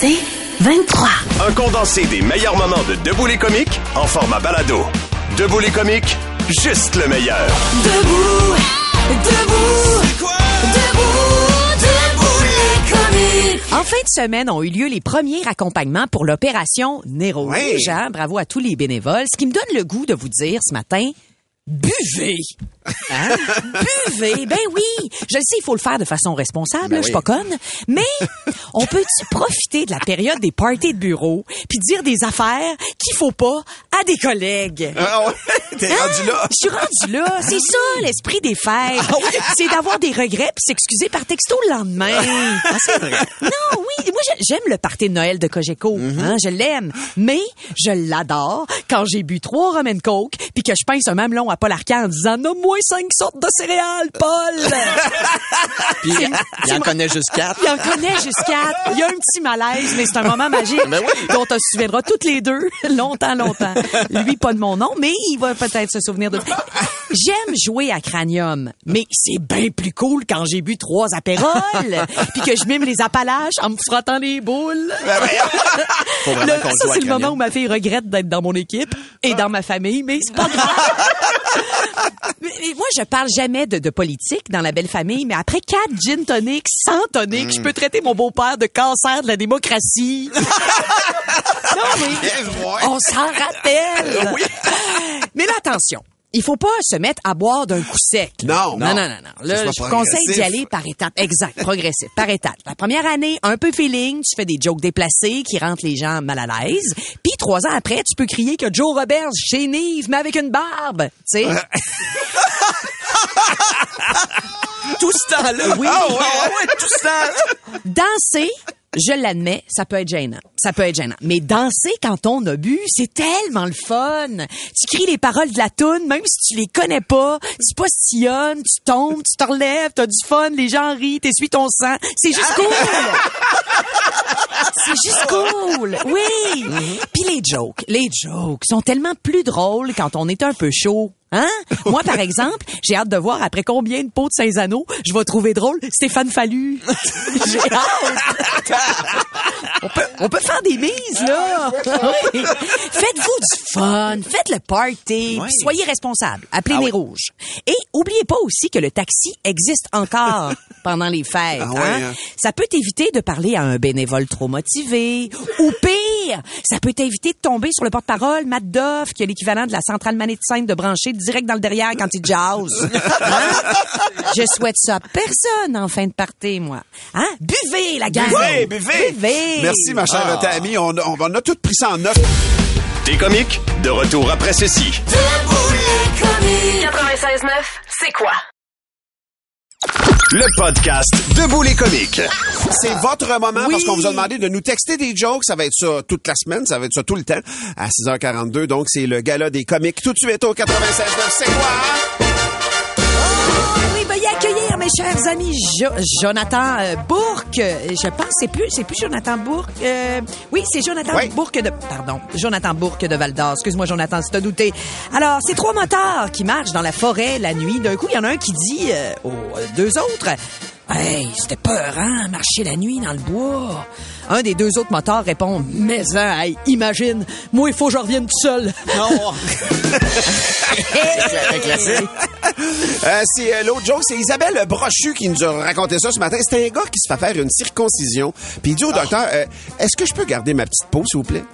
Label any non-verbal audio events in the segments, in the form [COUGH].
C'est 23. Un condensé des meilleurs moments de Debout les comiques en format balado. Debout les comiques, juste le meilleur. Debout, debout, debout, debout les comiques. En fin de semaine ont eu lieu les premiers accompagnements pour l'opération Nero Oui. Rouge, hein? Bravo à tous les bénévoles. Ce qui me donne le goût de vous dire ce matin, buvez. Hein? buvez. Ben oui. Je le sais, il faut le faire de façon responsable. là, Je suis pas conne. Mais on peut-tu profiter de la période des parties de bureau puis dire des affaires qu'il faut pas à des collègues? Ah ouais, t'es rendu là. Je suis rendu là. C'est ça, l'esprit des fêtes. C'est d'avoir des regrets puis s'excuser par texto le lendemain. Ah, c'est vrai. Non, oui. Moi, j'aime le party de Noël de Cogeco. hein, je l'aime. Mais je l'adore quand j'ai bu trois rum and coke puis que je pince un mamelon à Paul Arcand en disant « Nomme-moi cinq sortes de céréales, Paul! [LAUGHS] » Puis C'est- il en connaît juste quatre. Il en connaît jusqu'à. Il y a un petit malaise, mais c'est un moment magique Ben oui. dont on se souviendra toutes les deux [LAUGHS] longtemps, longtemps. Lui, pas de mon nom, mais il va peut-être se souvenir de. J'aime jouer à Cranium, mais c'est bien plus cool quand j'ai bu trois apérols, [LAUGHS] puis que je mime les Appalaches en me frottant les boules. Faut Là, qu'on ça, c'est le Cranium. moment où ma fille regrette d'être dans mon équipe et dans ma famille, mais c'est pas grave. Mais- moi, je parle jamais de, de politique dans la belle famille, mais après quatre gin tonic, sans tonic, je peux traiter mon beau-père de cancer de la démocratie. [LAUGHS] non, mais on s'en rappelle. Mais là, attention. Il faut pas se mettre à boire d'un coup sec. Non, non, non. non, non. Là, je conseille d'y aller par étapes. Exact, progressif, par étapes. La première année, un peu feeling, tu fais des jokes déplacés qui rendent les gens mal à l'aise. Puis trois ans après, tu peux crier que Joe Roberts chez Nive, mais avec une barbe. Tu sais? Tout ce temps-là. Oui. Ah ouais, ah ouais, tout ce temps-là. Danser, je l'admets, ça peut être gênant. Ça peut être gênant. Mais danser quand on a bu, c'est tellement le fun. Tu cries les paroles de la toune, même si tu les connais pas. Tu postillonnes, tu tombes, tu te relèves, t'as du fun, les gens rient, t'essuies ton sang. C'est juste cool. C'est juste cool. Oui. Puis les jokes, les jokes sont tellement plus drôles quand on est un peu chaud. Hein? Moi, par exemple, j'ai hâte de voir après combien de pots de Saint-Anneau je vais trouver drôle Stéphane Fallu. [LAUGHS] j'ai hâte. On peut, faire des mises, là. [LAUGHS] Faites-vous du fun, faites le party, soyez responsables. Appelez Ah les oui. rouges. Et oubliez pas aussi que le taxi existe encore [LAUGHS] pendant les fêtes. Ah ouais, hein? hein? Ça peut t'éviter de parler à un bénévole trop motivé. Ou pire, ça peut t'éviter de tomber sur le porte-parole Matt Doff, qui est l'équivalent de la centrale magnétisante de brancher direct dans le derrière quand il jazz. [LAUGHS] Hein? Je souhaite ça à personne en fin de party, moi. Hein? Buvez, la gang! Buvez, buvez. Buvez! Merci, ma chère Ah. Tammy. On, on, on a tout pris ça en note. Des comiques, de retour après ceci. Debout les comiques. 96.9, c'est quoi? Le podcast Debout les comiques. C'est votre moment Oui. parce qu'on vous a demandé de nous texter des jokes. Ça va être ça toute la semaine. Ça va être ça tout le temps. À 6h42. Donc, c'est le gala des comiques tout de suite au 96.9. C'est quoi? Accueillir mes chers amis Jo- Jonathan euh, Bourque. Je pense c'est plus c'est plus Jonathan Bourque. Euh, oui, c'est Jonathan Oui. Bourque de pardon, Jonathan Bourque de Val d'Or. Excuse-moi Jonathan si t'as douté. Alors, c'est trois motards qui marchent dans la forêt la nuit. D'un coup, il y en a un qui dit euh, aux deux autres Hey, c'était peur, hein, marcher la nuit dans le bois. Un des deux autres motards répond Mais hein, hey, imagine, moi il faut que je revienne tout seul. Non. [LAUGHS] Classique. Euh, c'est euh, l'autre joke, c'est Isabelle Brochu qui nous a raconté ça ce matin. C'est un gars qui se fait faire une circoncision. Puis il dit au docteur, euh, est-ce que je peux garder ma petite peau, s'il vous plaît?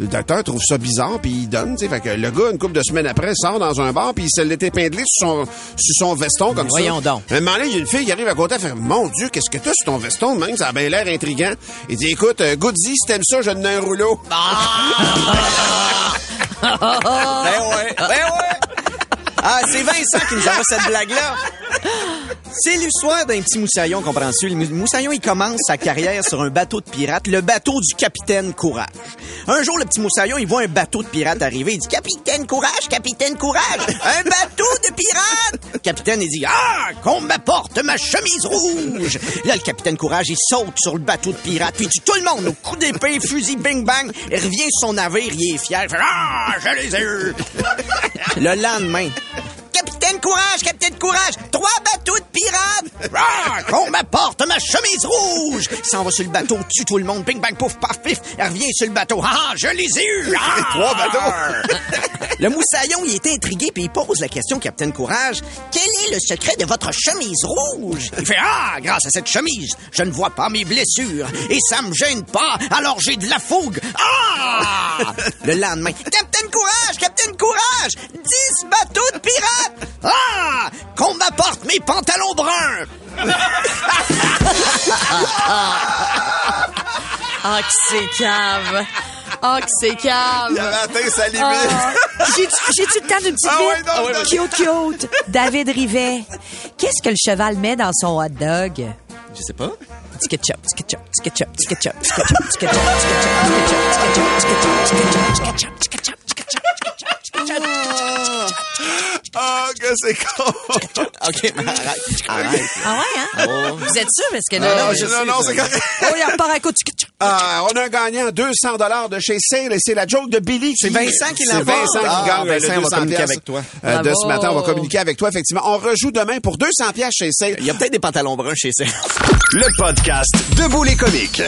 Le docteur trouve ça bizarre, puis il donne, tu sais. Fait que le gars, une couple de semaines après, sort dans un bar, puis il se l'est épinglé sur son, sur son veston, comme ça. voyons donc. Un moment donné, il y a une fille qui arrive à côté, elle fait, mon Dieu, qu'est-ce que t'as sur ton veston, même? Ça a bien l'air intriguant. Il dit, écoute, euh, Goody, si t'aimes ça, je te donne un rouleau. [LAUGHS] Ben ouais. Ben ouais. Ah, c'est Vincent qui nous envoie cette blague-là. C'est l'histoire d'un petit moussaillon, comprends-tu? Le mou- moussaillon, il commence sa carrière sur un bateau de pirate, le bateau du capitaine Courage. Un jour, le petit moussaillon, il voit un bateau de pirate arriver. Il dit, Capitaine Courage, Capitaine Courage, un bateau de pirate! Le capitaine, il dit, Ah, qu'on m'apporte ma chemise rouge! Là, le capitaine Courage, il saute sur le bateau de pirate, puis tout le monde, au coup d'épée, fusil, bing bang, il revient sur son navire, il est fier, il fait, Ah, je les ai eus! Le lendemain, Capitaine, Courage, Capitaine Courage! Trois bateaux de pirates! Ah, Qu'on m'apporte ma chemise rouge! S'en va sur le bateau, tue tout le monde, ping, bang, pouf, paf, pif. Elle revient sur le bateau. Ah, je les ai eus! [LAUGHS] Ah! Trois bateaux. [LAUGHS] Le moussaillon, il est intrigué puis il pose la question, Capitaine Courage. Quel est le secret de votre chemise rouge? Il fait, ah, grâce à cette chemise, je ne vois pas mes blessures et ça me gêne pas, alors j'ai de la fougue. Ah! [LAUGHS] Le lendemain, Capitaine Courage, Capitaine Courage, 10 bateaux de pirates. Ah! Qu'on m'apporte mes pantalons bruns. Ah, que c'est cave. Ah, que c'est cave. Il avait atteint sa limite. Ah. J'ai-tu j'ai-tu le temps d'une petite Ah ouais, non, Ah Cute, cute. David Rivet. Qu'est-ce que le cheval met dans son hot dog? Je sais pas. Petit ketchup, petit ketchup, petit ketchup, petit ketchup, petit ketchup, petit ketchup, petit ketchup, petit ketchup, petit ketchup, ketchup, petit ketchup, petit ketchup, petit ketchup, que c'est con? [LAUGHS] OK, mais arrête. Arrête. Ah ouais, hein? Vous êtes sûr? Parce que Non, là... non, non, non, c'est correct. Oh, il repart à coup de. Ah, on a un gagnant 200 dollars de chez Sale et c'est la joke de Billy. C'est qui- Vincent qui C'est l'emporte. Vincent qui Ah, gagne le Vincent, on va 200 communiquer avec toi. euh, de ce matin. On va communiquer avec toi, effectivement. On rejoue demain pour 200 piastres chez Sale. Il y a peut-être des pantalons bruns chez ça. Le podcast Debout les comiques.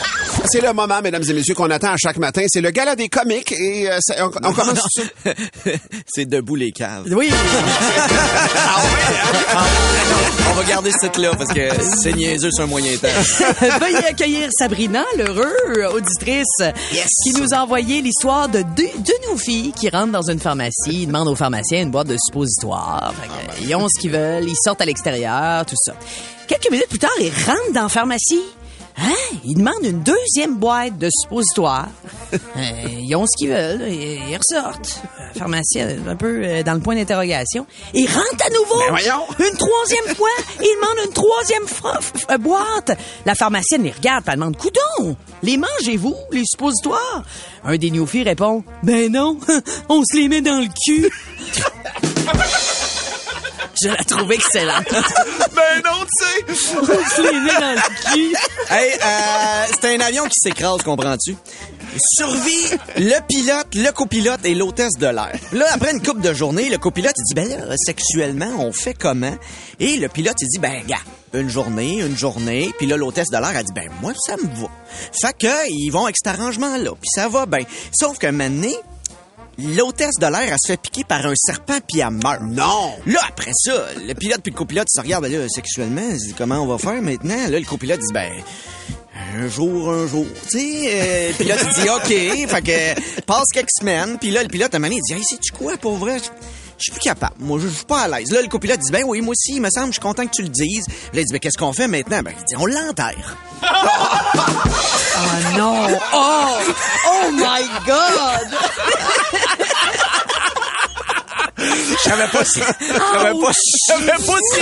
C'est le moment, mesdames et messieurs, qu'on attend à chaque matin. C'est le gala des comiques et euh, on commence... [LAUGHS] C'est debout les caves. Oui. [LAUGHS] On va garder ce titre-là parce que c'est niaiseux sur un moyen temps. [LAUGHS] Veuillez accueillir Sabrina, l'heureux auditrice, Yes. qui nous a envoyé l'histoire de deux de nos filles qui rentrent dans une pharmacie. Ils demandent au pharmacien une boîte de suppositoires. Ils ont ce qu'ils veulent, ils sortent à l'extérieur, tout ça. Quelques minutes plus tard, ils rentrent dans la pharmacie. Hein? Ils demandent une deuxième boîte de suppositoires. Euh, ils ont ce qu'ils veulent, ils, ils ressortent. La pharmacienne, un peu euh, dans le point d'interrogation. Ils rentrent à nouveau. Ben voyons. Une troisième [LAUGHS] fois, ils demandent une troisième euh, boîte. La pharmacienne les regarde, elle demande Coudon, les mangez-vous, les suppositoires? Un des newfies répond Ben non, [LAUGHS] on se les met dans le cul. [LAUGHS] Je la trouve excellente. ben non, tu sais! On se les met dans le cul. Hey, euh, c'est un avion qui s'écrase, comprends-tu? Survit le pilote, le copilote et l'hôtesse de l'air. Là, après une couple de journées, le copilote, il dit, ben là, sexuellement, on fait comment? Et le pilote, il dit, ben, gars, une journée, une journée. Puis là, l'hôtesse de l'air, a dit, ben, moi, ça me va. Fait que, ils vont avec cet arrangement-là. Puis ça va bien. Sauf qu'un moment donné, l'hôtesse de l'air, elle se fait piquer par un serpent puis elle meurt. Non! Là, après ça, le pilote puis le copilote, se regardent, ben là, sexuellement, ils disent, comment on va faire maintenant? Là, le copilote dit, ben, un jour, un jour, tu sais. Euh, le pilote, il dit, OK, fait que, passe quelques semaines, puis là, le pilote, à donné, il dit, hey, sais-tu quoi, pour vrai? Je suis plus capable. Moi, je je suis pas à l'aise. Là, le copilote dit, ben oui, moi aussi, il me semble, je suis content que tu le dises. Là, il dit, ben qu'est-ce qu'on fait maintenant? Ben, il dit, on l'enterre. Oh non! Oh! Oh my God! [LAUGHS] Je savais pas si, je savais pas, je savais pas si,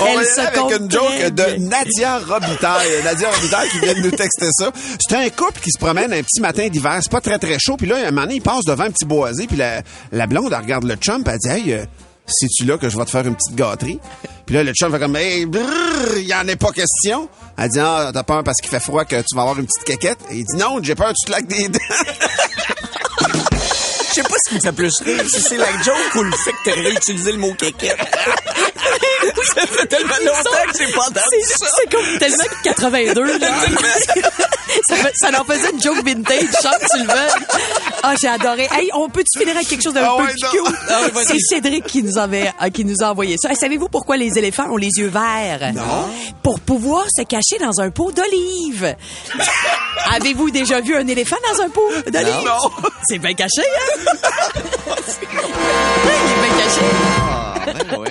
On Elle avec une joke de. Nadia Robitaille. Nadia Robitaille qui vient de nous texter ça. C'est un couple qui se promène un petit matin d'hiver. C'est pas très, très chaud. Puis là, un moment donné, il passe devant un petit boisé. Puis la, la blonde, elle regarde le chum. Elle dit, hey, euh, c'est-tu là que je vais te faire une petite gâterie? Puis là, le chum fait comme, hey, il y en est pas question. Elle dit, ah, t'as peur parce qu'il fait froid que tu vas avoir une petite quéquette? Et il dit, non, j'ai peur tu te laques des dents. Je sais pas ce qui me fait plus rire, si c'est la joke ou le fait que t'as réutilisé le mot kékette. [LAUGHS] ça fait tellement longtemps que j'ai pas entendu C'est ça. c'est comme tellement 82, là. ça, fait- ça leur faisait une joke vintage, chante, tu le veux. Ah, j'ai adoré. Hey, on peut-tu finir avec quelque chose d'un Ah peu ouais, plus cute? Ah ouais. C'est Cédric qui nous, avait, euh, qui nous a envoyé ça. Hey, Savez-vous pourquoi les éléphants ont les yeux verts? Non. Pour pouvoir se cacher dans un pot d'olive. [LAUGHS] Avez-vous déjà vu un éléphant dans un pot d'olive? Non. C'est bien caché, hein? Oui, il est bien caché. Ah, ouais.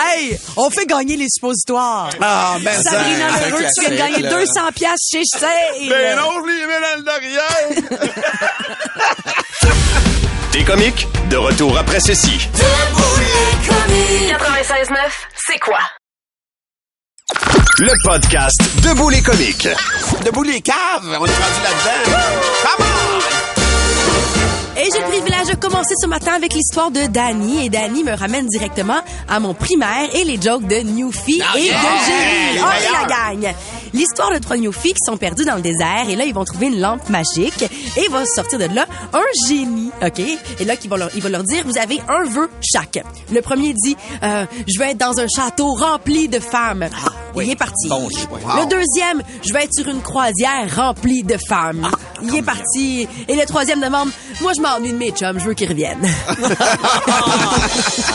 Hey, on fait gagner les suppositoires. Ah, ben ça. Sabrina un Leroux, tu viens de gagner là. 200 piastres chez Sale. Ben non, je les mets dans le derrière. Des [LAUGHS] comiques, de retour après ceci. Debout les comiques. 96.9, c'est quoi? Le podcast Debout les comiques. Debout les caves. On est rendu là-dedans. Come on! Et j'ai le privilège de commencer ce matin avec l'histoire de Danny. Et Danny me ramène directement à mon primaire et les jokes de Newfie et de Jerry. Oh, et la montagne. L'histoire de trois filles qui sont perdues dans le désert et là, ils vont trouver une lampe magique et il va sortir de là un génie, OK? Et là, il va leur, il va leur dire, vous avez un vœu chaque. Le premier dit, euh, je vais être dans un château rempli de femmes. Il est parti. Bon choix. Le deuxième, je vais être sur une croisière remplie de femmes. Il est parti. Et le troisième demande, moi, je m'ennuie de mes chums, je veux qu'ils reviennent. [LAUGHS]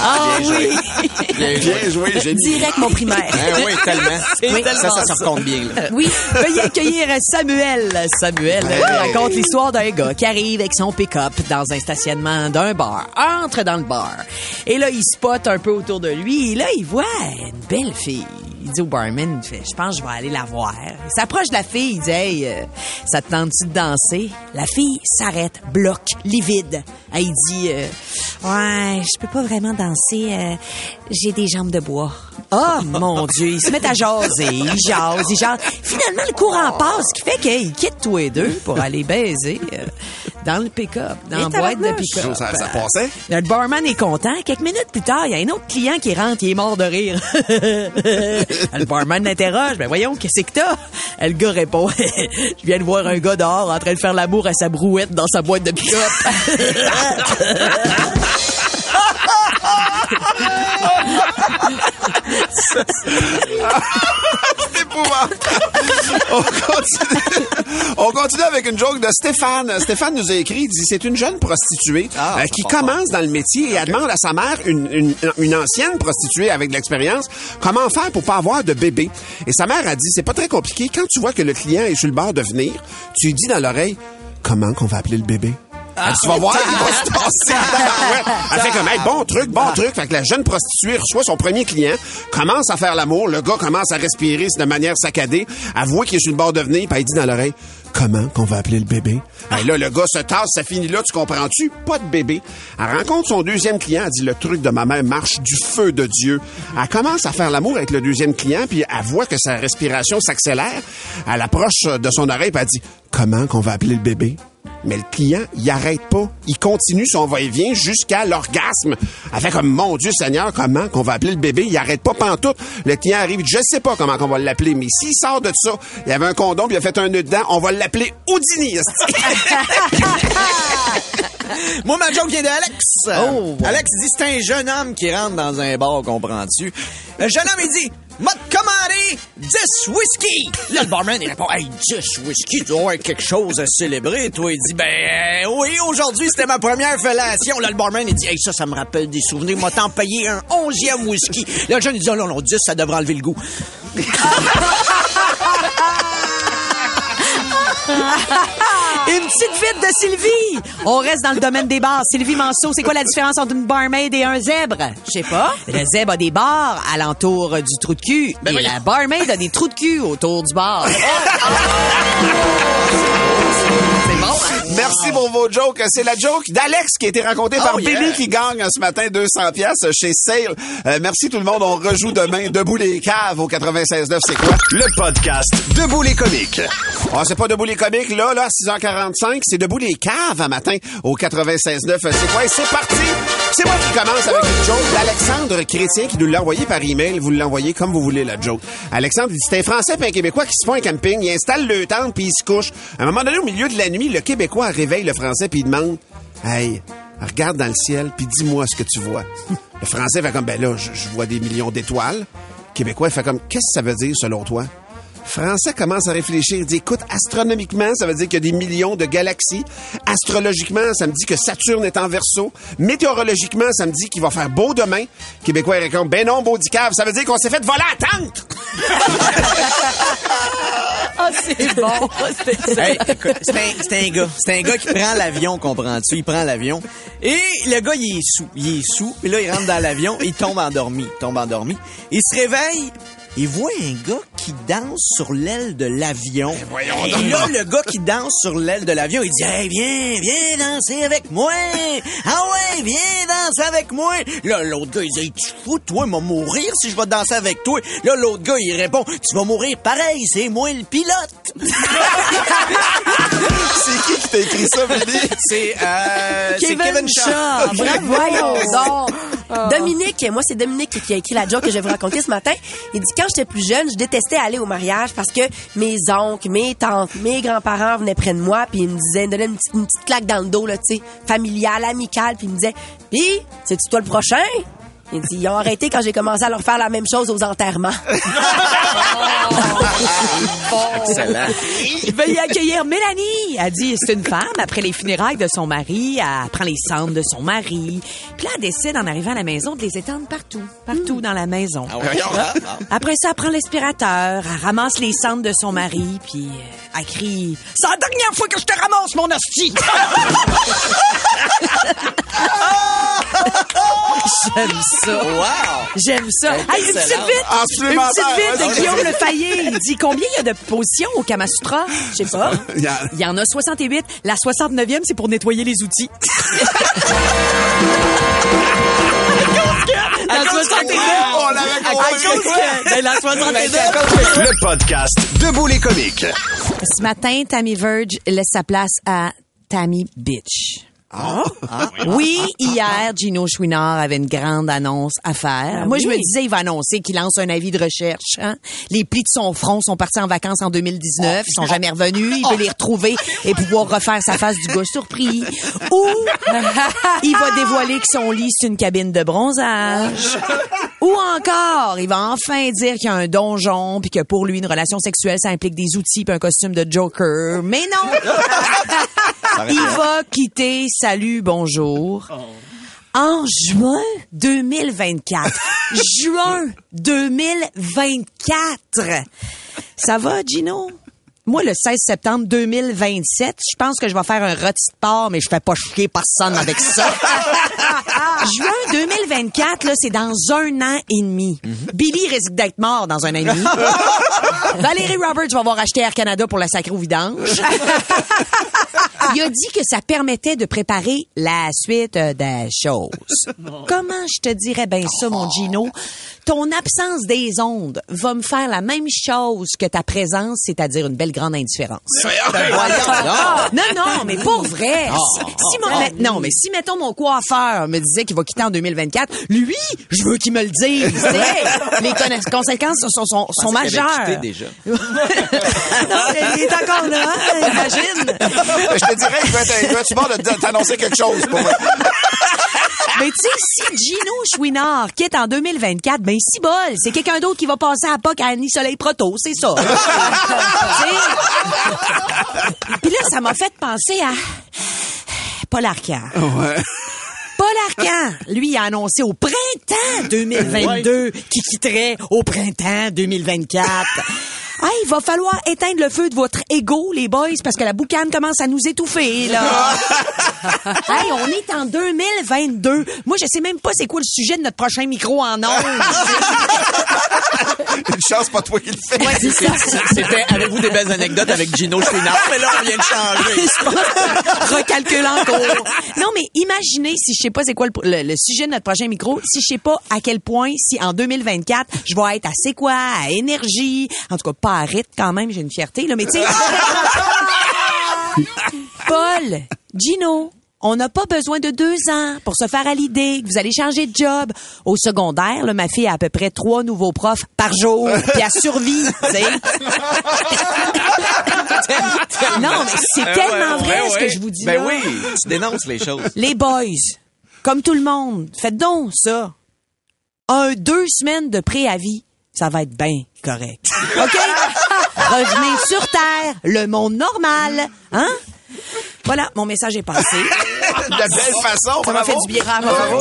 ah oui. Bien joué, génie. Direct mon primaire. Ben oui, tellement. [LAUGHS] Oui. Ça, ça se raconte bien. là. Oui, veuillez accueillir Samuel. Samuel Hey. raconte l'histoire d'un gars qui arrive avec son pick-up dans un stationnement d'un bar, entre dans le bar. Et là, il spot un peu autour de lui et là, il voit une belle fille. Il dit au barman, il fait, je pense je vais aller la voir. Il s'approche de la fille, il dit, hey, euh, ça te tente-tu de danser? La fille s'arrête, bloque, livide. Elle dit, euh, ouais, je peux pas vraiment danser, euh, j'ai des jambes de bois. Oh mon Dieu, ils se mettent à jaser, ils jasent, ils jasent. Finalement, le courant passe, ce qui fait qu'ils quittent tous les deux pour aller baiser euh, dans le pick-up, dans la boîte de pick-up. Ça, ça passait? Le barman est content. Quelques minutes plus tard, il y a un autre client qui rentre, il est mort de rire. [LAUGHS] le barman l'interroge. Ben voyons, qu'est-ce que t'as? Le gars répond. [LAUGHS] Je viens de voir un gars dehors en train de faire l'amour à sa brouette dans sa boîte de pick-up. [LAUGHS] C'est épouvantable. On continue. On continue avec une joke de Stéphane. Stéphane nous a écrit, il dit, c'est une jeune prostituée Ah, euh, qui commence dans le métier et elle demande à sa mère, une, une, une ancienne prostituée avec de l'expérience, comment faire pour pas avoir de bébé. Et sa mère a dit, c'est pas très compliqué. Quand tu vois que le client est sur le bord de venir, tu lui dis dans l'oreille, comment qu'on va appeler le bébé? Elle dit, tu vas voir, il va se tasser. Elle fait comme, hey, bon truc, bon truc. Fait que la jeune prostituée reçoit son premier client, commence à faire l'amour, le gars commence à respirer de manière saccadée, elle voit qu'il est sur le bord de venir, puis elle dit dans l'oreille, comment qu'on va appeler le bébé? Hey, là, le gars se tasse, ça finit là, tu comprends-tu? Pas de bébé. Elle rencontre son deuxième client, elle dit, le truc de ma mère marche du feu de Dieu. Elle commence à faire l'amour avec le deuxième client, puis elle voit que sa respiration s'accélère. Elle approche de son oreille, puis elle dit, comment qu'on va appeler le bébé? Mais le client, il arrête pas. Il continue son va-et-vient jusqu'à l'orgasme. Elle fait comme, mon Dieu Seigneur, comment qu'on va appeler le bébé? Il arrête pas pantoute. Le client arrive, il dit, je sais pas comment qu'on va l'appeler, mais s'il sort de ça, il y avait un condom, puis il a fait un nœud dedans, on va l'appeler Houdini. [LAUGHS] Moi, ma joke vient d'Alex. Oh. Alex dit, c'est un jeune homme qui rentre dans un bar, comprends-tu? Le jeune homme, il dit, m'a commandé 10 whisky. Là, le barman, il répond, hey, 10 whisky, tu dois avoir quelque chose à célébrer. Toi, il dit, ben, euh, oui, aujourd'hui, c'était ma première fellation. Là, le barman, il dit, hey, ça, ça me rappelle des souvenirs. M'a t'en payé un onzième whisky. Là, le jeune, il dit, oh non, non, 10, ça devrait enlever le goût. [LAUGHS] [LAUGHS] Une petite vite de Sylvie. On reste dans le domaine des bars. Sylvie Manceau, c'est quoi la différence entre une barmaid et un zèbre? Je sais pas. Le zèbre a des bars alentour du trou de cul. et la barmaid a des trous de cul autour du bar. [LAUGHS] Merci pour vos jokes. C'est la joke d'Alex qui a été racontée par Oh, yeah. Billy qui gagne ce matin 200 pièces chez Sale. Euh, merci tout le monde. On rejoue demain [LAUGHS] Debout les caves au 96.9. C'est quoi? Le podcast Debout les comiques. Ah, c'est pas Debout les comiques, là, là, à 6h45. C'est Debout les caves à matin au 96.9. C'est quoi? Et c'est parti! C'est moi qui commence avec une joke d'Alexandre Chrétien qui nous l'a envoyé par email. Vous l'envoyez comme vous voulez, la joke. Alexandre, il dit, c'est un Français et un Québécois qui se font un camping. Il installe le tente puis il se couche. À un moment donné, au milieu de la nuit, le Québécois réveille le Français puis il demande, hey, regarde dans le ciel puis dis-moi ce que tu vois. [LAUGHS] le Français fait comme, ben là, je, je vois des millions d'étoiles. Le Québécois, il fait comme, qu'est-ce que ça veut dire selon toi? Français commence à réfléchir. Il dit, écoute, astronomiquement, ça veut dire qu'il y a des millions de galaxies. Astrologiquement, ça me dit que Saturne est en verso. Météorologiquement, ça me dit qu'il va faire beau demain. Québécois il répond, ben non, beau cave, ça veut dire qu'on s'est fait voler à tente. [LAUGHS] Ah, c'est bon. [LAUGHS] C'est- Hey, écoute, c'est un, c'est un gars. C'est un gars qui prend l'avion, comprends-tu? Il prend l'avion. Et le gars, il est sous. Il est sous. Puis là, il rentre dans l'avion. Il tombe endormi. Il tombe endormi. Il se réveille. Il voit un gars qui danse sur l'aile de l'avion. voyons Et là, le gars qui danse sur l'aile de l'avion, il dit, hey, viens, viens danser avec moi. Ah ouais, viens danser avec moi? Là, l'autre gars, il dit, tu fous, toi, m'a mourir si je vais danser avec toi. Là, l'autre gars, il répond, tu vas mourir pareil, c'est moi le pilote. [LAUGHS] C'est qui qui t'a écrit ça, Billy? C'est, euh, c'est Kevin Shaw. Voyons [LAUGHS] donc. Dominique, moi c'est Dominique qui a écrit la joke que je vais vous raconter ce matin. Il dit quand j'étais plus jeune, je détestais aller au mariage parce que mes oncles, mes tantes, mes grands-parents venaient près de moi puis ils me disaient, ils me donnaient une petite, une petite claque dans le dos là, tu sais, familiale, amicale, puis ils me disaient, puis c'est tu toi le prochain? Il dit, ils ont arrêté quand j'ai commencé à leur faire la même chose aux enterrements. [LAUGHS] [LAUGHS] Excellent. [LAUGHS] Veuillez accueillir Mélanie. Elle dit, c'est une femme. Après les funérailles de son mari, elle prend les cendres de son mari. Puis là, elle décide, en arrivant à la maison, de les étendre partout. Partout dans la maison. Ah ouais. Après ça, elle prend l'aspirateur, elle ramasse les cendres de son mari, puis euh, elle crie « C'est la dernière fois que je te ramasse, mon hostie! [LAUGHS] » J'aime ça. Wow! J'aime ça. Hey, une petite vite, une petite vite de Guillaume Le Fayet. Il dit combien il y a de positions au Kama Sutra? Je sais pas. Il y a- Il y en a 68. La 69e, c'est pour nettoyer les outils. [LAUGHS] La 62. On ben, la 62. Le podcast Debout les comiques. Ce matin, Tammy Verge laisse sa place à Tammy Bitch. Ah? Oui, hier, Gino Chouinard avait une grande annonce à faire. Moi, je me disais, il va annoncer qu'il lance un avis de recherche. hein. Les plis de son front sont partis en vacances en 2019. Ils sont jamais revenus. Il veut les retrouver et pouvoir refaire sa face du gars surpris. Ou [LAUGHS] il va dévoiler que son lit, c'est une cabine de bronzage. Ou encore, il va enfin dire qu'il y a un donjon puis que pour lui, une relation sexuelle, ça implique des outils puis un costume de Joker. Mais non! [LAUGHS] [LAUGHS] il va quitter Salut, bonjour. En juin 2024. [LAUGHS] juin 2024. Ça va, Gino? Moi, le 16 septembre 2027, je pense que je vais faire un rôti de porc, mais je fais pas chier personne avec ça. [LAUGHS] Juin 2024, là, c'est dans un an et demi. Billy risque d'être mort dans un an et demi. Valérie Roberts va avoir acheté Air Canada pour la sacrer au vidange. Il a dit que ça permettait de préparer la suite euh, des choses. [LAUGHS] Comment je te dirais bien ça, mon Gino? Ton absence des ondes va me faire la même chose que ta présence, c'est-à-dire une belle grande indifférence. Non, non, mais pour vrai. Si, si mon- non, mais si, mettons, mon coiffeur me disait qu'il va quitter en 2024, lui, je veux qu'il me le dise. [LAUGHS] Les conséquences sont, sont, sont majeures. déjà. [LAUGHS] non, il est encore là, hein, imagine. Je te dirais être, il de t'annoncer quelque chose. Pour moi. [LAUGHS] Mais tu sais, si Gino Chouinard quitte en 2024, ben si bol, c'est quelqu'un d'autre qui va passer à POC à Annie Soleil Proto, c'est ça. [LAUGHS] Tu sais? Puis là, ça m'a fait penser à Paul Arcand. Paul Arcand, lui, a annoncé au printemps 2022 qu'il quitterait au printemps 2024. Ah, il va falloir éteindre le feu de votre ego, les boys, parce que la boucane commence à nous étouffer, là. [LAUGHS] hey, on est en 2022. Moi, je sais même pas c'est quoi le sujet de notre prochain micro en ondes. [LAUGHS] Une chance, pas toi qui le fais. Ouais, c'est ça. C'était avez-vous des belles anecdotes avec Gino Chouinard? Mais là, on vient de changer. Je pense- Recalcule encore. Non, mais imaginez si je sais pas c'est quoi le, le- le sujet de notre prochain micro, si je sais pas à quel point, si en 2024, je vais être à c'est quoi, à énergie, en tout cas pas à rythme quand même, j'ai une fierté, là, mais tu sais. [LAUGHS] Paul, Gino, on n'a pas besoin de deux ans pour se faire à l'idée que vous allez changer de job. Au secondaire, là, ma fille a à peu près trois nouveaux profs par jour, [LAUGHS] puis elle survit, [LAUGHS] non, mais c'est tellement vrai Ouais, ce que je vous dis Ben là. oui, tu dénonces les choses. Les boys, comme tout le monde, faites donc ça. Un, deux semaines de préavis, ça va être bien correct. [LAUGHS] OK? Revenez sur Terre, le monde normal, hein? Voilà, mon message est passé. De belle façon. Ça m'a fait du bien. Bravo.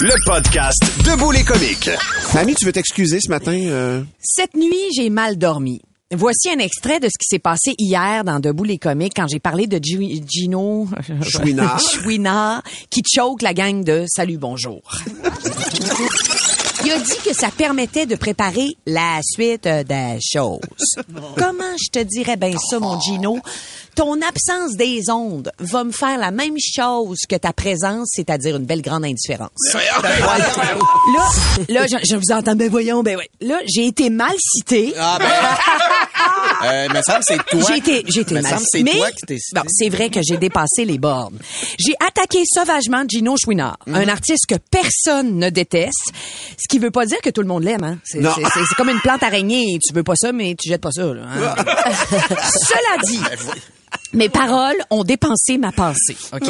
Le podcast Debout les comiques. Tammy, tu veux t'excuser ce matin? euh? Cette nuit, j'ai mal dormi. Voici un extrait de ce qui s'est passé hier dans Debout les comiques quand j'ai parlé de Gi- Gino Chouinard. [LAUGHS] Chouinard qui choke la gang de Salut Bonjour. [LAUGHS] Il a dit que ça permettait de préparer la suite euh, des choses. [LAUGHS] Comment je te dirais bien ça, mon Gino? Ton absence des ondes va me faire la même chose que ta présence, c'est-à-dire une belle grande indifférence. Là, là, je, je vous entends, ben voyons, ben ouais. Là, j'ai été mal citée. Ah ben. [LAUGHS] euh, me semble c'est toi. J'ai été, j'ai été me mal c'est Mais, toi qui t'es cité. bon, c'est vrai que j'ai dépassé les bornes. J'ai attaqué sauvagement Gino Chouinard, Mhm. un artiste que personne ne déteste, ce qui veut pas dire que tout le monde l'aime. Hein. C'est, comme une plante araignée. Tu veux pas ça, mais tu jettes pas ça. là, hein. [LAUGHS] Cela dit, mes paroles ont dépensé ma pensée, OK?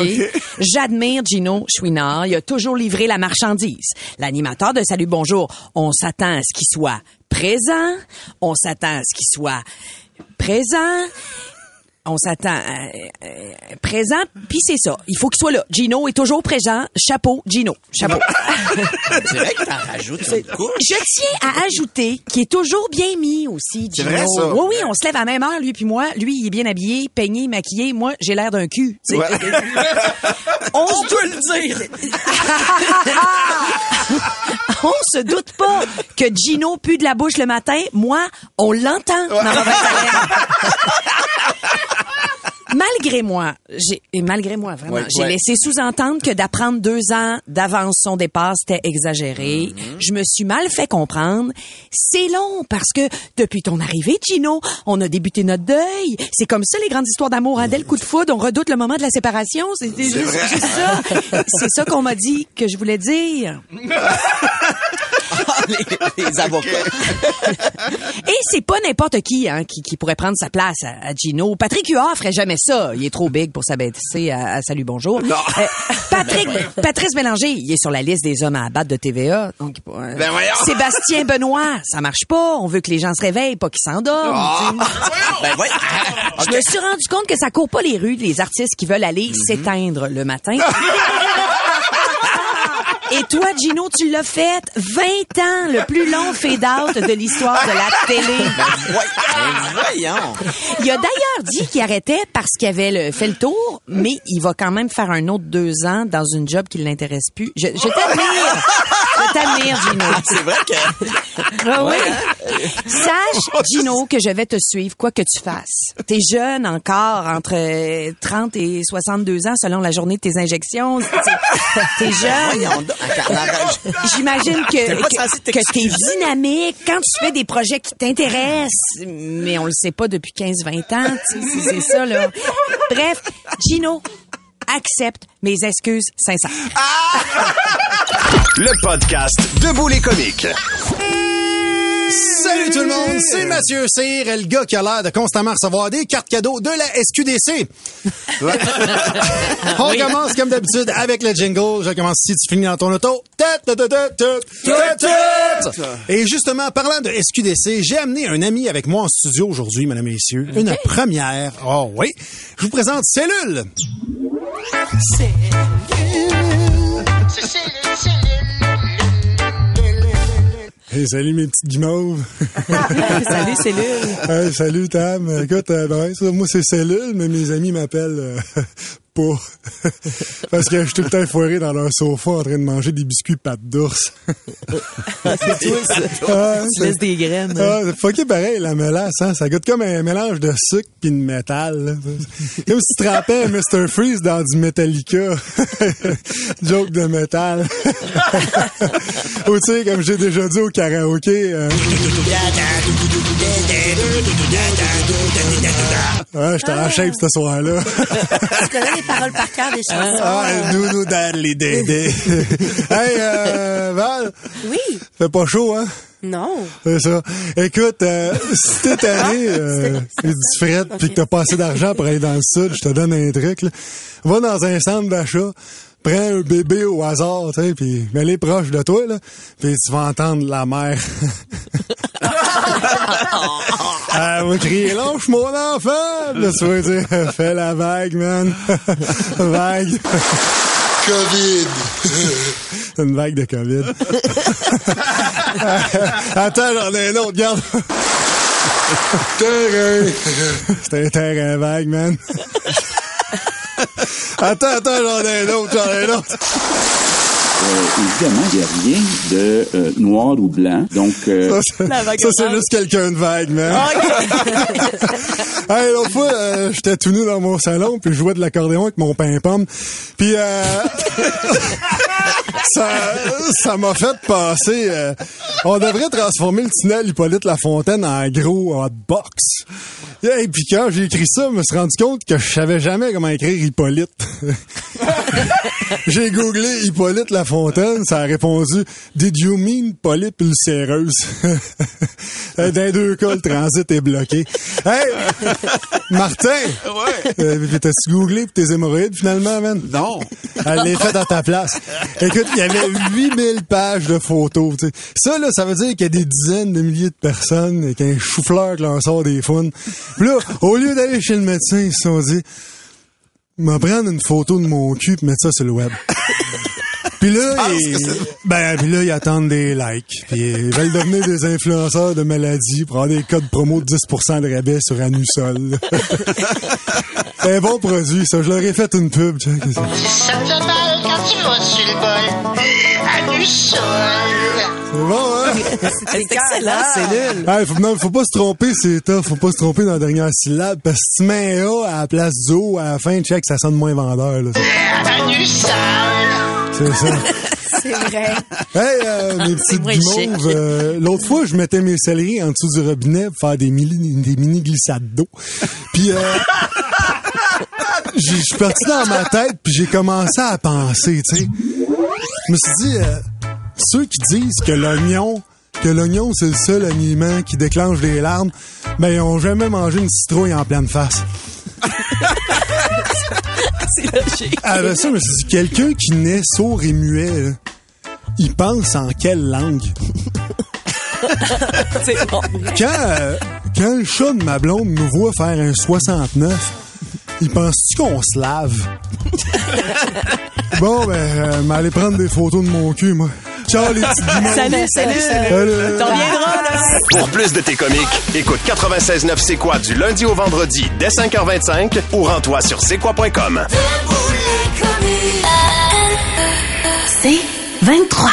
J'admire Gino Chouinard. Il a toujours livré la marchandise. L'animateur de Salut Bonjour, on s'attend à ce qu'il soit présent, on s'attend à ce qu'il soit présent, on s'attend à, euh, présent, puis c'est ça. Il faut qu'il soit là. Gino est toujours présent. Chapeau, Gino. Chapeau. [LAUGHS] C'est vrai que t'en rajoutes. Je tiens à ajouter qu'il est toujours bien mis aussi, Gino. vrai, ça? Oui, oui, on se lève à la même heure, lui puis moi. Lui, il est bien habillé, peigné, maquillé. Moi, j'ai l'air d'un cul. Ouais. On, se peut le dire. [LAUGHS] on se doute pas que Gino pue de la bouche le matin. Moi, on l'entend dans ma. Malgré moi, j'ai et malgré moi vraiment, Ouais, j'ai ouais. laissé sous-entendre que d'apprendre deux ans d'avance son départ c'était exagéré. Mm-hmm. Je me suis mal fait comprendre. C'est long parce que depuis ton arrivée, Gino, on a débuté notre deuil. C'est comme ça les grandes histoires d'amour. Hein? Dès le coup de foudre, on redoute le moment de la séparation. C'était juste, juste ça. [LAUGHS] C'est ça qu'on m'a dit que je voulais dire. [LAUGHS] les, les avocats. [LAUGHS] Et c'est pas n'importe qui, hein, qui qui pourrait prendre sa place à, à Gino. Patrick Huard ferait jamais ça. Il est trop big pour s'abaisser à, à Salut Bonjour. Euh, Patrick, Patrice Bélanger, il est sur la liste des hommes à abattre de TVA. Donc, euh, Ben voyons. Sébastien Benoît, ça marche pas. On veut que les gens se réveillent, pas qu'ils s'endorment. sais. Ben ouais. [LAUGHS] Je me suis rendu compte que ça court pas les rues des artistes qui veulent aller s'éteindre le matin. [LAUGHS] Et toi, Gino, tu l'as fait 20 ans, le plus long fade-out de l'histoire de la télé. [LAUGHS] Ben voyons. Il a d'ailleurs dit qu'il arrêtait parce qu'il avait le- fait le tour, mais il va quand même faire un autre deux ans dans une job qui l'intéresse plus. Je, je t'admire. Je t'admire, Gino. [LAUGHS] C'est vrai que. Ah oui. Sache, Gino, que je vais te suivre, quoi que tu fasses. T'es jeune encore, entre euh, 30 et 62 ans, selon la journée de tes injections. T'es- T'es jeune. Arrête. [LAUGHS] J'imagine T'es que, que, que t'es dynamique quand tu fais des projets qui t'intéressent, mais on le sait pas depuis 15-20 ans, c'est c'est ça, là. Bref, Gino, accepte mes excuses sincères. Le podcast Debout les comiques. Salut tout le monde, c'est Mathieu Cyr, le gars qui a l'air de constamment recevoir des cartes cadeaux de la SQDC. [LAUGHS] On commence comme d'habitude avec le jingle. Je commence si tu finis dans ton auto. Et justement, parlant de SQDC, j'ai amené un ami avec moi en studio aujourd'hui, mesdames et messieurs. Une première. Oh oui. Je vous présente Cellule. Hey, salut mes petites guimauves. [LAUGHS] Salut, cellule. Hey, salut Tam. Écoute, euh, ben ça, moi c'est cellule, mais mes amis m'appellent euh, pas. [LAUGHS] Parce que je suis tout le temps foiré dans leur sofa en train de manger des biscuits pâtes d'ours. [LAUGHS] C'est toi, ça. [LAUGHS] Ah, Tu laisses des graines. Ah, c'est fucké pareil, la mélasse, hein? Ça goûte comme un mélange de sucre pis de métal. là. Comme si tu te rappelles Mr. Freeze dans du Metallica. Joke de métal. Ou tu sais, comme j'ai déjà dit au karaoké... euh, Ouais, j'étais en shape ce soir-là. Tu connais les paroles par cœur des chansons. ah, doudou dadly dédé. hey, euh, Val, Oui. fait pas chaud, hein? Non. C'est ça. Écoute, euh, si t'es tanné, euh, et du fret, puis que t'as pas assez d'argent pour aller dans le sud, je te donne un truc, là. Va dans un centre d'achat, prends un bébé au hasard, tu sais, puis mets-les proche de toi, là, puis tu vas entendre la mer. [LAUGHS] [LAUGHS] Elle va crier, lâche mon enfant! Là, tu vas dire, [LAUGHS] fais la vague, man. [LAUGHS] vague. COVID. C'est une vague de COVID. Attends, j'en ai un autre, regarde. Terrain. C'est un terrain vague, man. attends, attends, j'en ai un autre, j'en ai un autre. Euh, évidemment, il n'y a rien de euh, noir ou blanc. Donc, euh, Ça, c'est- juste quelqu'un de vague, man. [LAUGHS] hey, l'autre fois, euh, j'étais tout nu dans mon salon, puis je jouais de l'accordéon avec mon pain-pomme. Puis, euh, [LAUGHS] ça ça m'a fait passer... euh, on devrait transformer le tunnel Hippolyte Lafontaine en gros hotbox. Et puis quand j'ai écrit ça, je me suis rendu compte que je savais jamais comment écrire Hippolyte. [LAUGHS] j'ai googlé Hippolyte Lafontaine, ça a répondu « Did you mean polype ulcéreuse? [LAUGHS] » Euh, Dans les deux cas, le transit est bloqué. Hey! Martin! Ouais. Euh, T'as-tu googlé pour tes hémorroïdes finalement, man? Non. Elle l'est faite à ta place. Écoute, il y avait 8000 pages de photos. Ça, là, ça veut dire qu'il y a des dizaines de milliers de personnes avec un chou-fleur qui leur sort des founes. Puis là, au lieu d'aller chez le médecin, ils se sont dit, me prendre une photo de mon cul et mettre ça sur le web. Puis là, ils, ben, puis là, ils attendent des likes. Puis ils veulent devenir des influenceurs de maladies pour avoir des codes promo de 10% de rabais sur Anusol. [LAUGHS] C'est un bon produit, ça. Je leur ai fait une pub. check. Ça te mal quand tu vas sur le bol. À du sol. C'est bon, hein? C'est excellent, c'est nul. Hey, faut, non, faut pas se tromper, c'est tough. Faut pas se tromper dans la dernière syllabe. Parce que si tu mets un A à la place du O à la fin, check, ça sonne moins vendeur, là. À du sol. C'est ça. [LAUGHS] C'est vrai. Hey, euh, mes petites guimauves, euh, l'autre fois, je mettais mes céleris en dessous du robinet pour faire des mini, des mini glissades d'eau. Puis, euh, [LAUGHS] je suis parti dans ma tête, puis j'ai commencé à penser, tu sais. Je me suis dit, euh, ceux qui disent que l'oignon, que l'oignon, c'est le seul aliment qui déclenche des larmes, ben, ils ont jamais mangé une citrouille en pleine face. [LAUGHS] [LAUGHS] C'est logique. Ah ben ça, suis dit, quelqu'un qui naît sourd et muet, là, il pense en quelle langue? [LAUGHS] C'est bon. Quand, euh, quand le chat de ma blonde nous voit faire un 69, il pense-tu qu'on se lave? [LAUGHS] bon, ben, euh, m'aller prendre des photos de mon cul, moi. Ciao, les petits guimauves. Salut, salut. Salut. T'en viendras, là. Pour plus de tes comiques, écoute 96.9 C'est quoi du lundi au vendredi dès 5h25 ou rends-toi sur c'est quoi.com. C'est 23.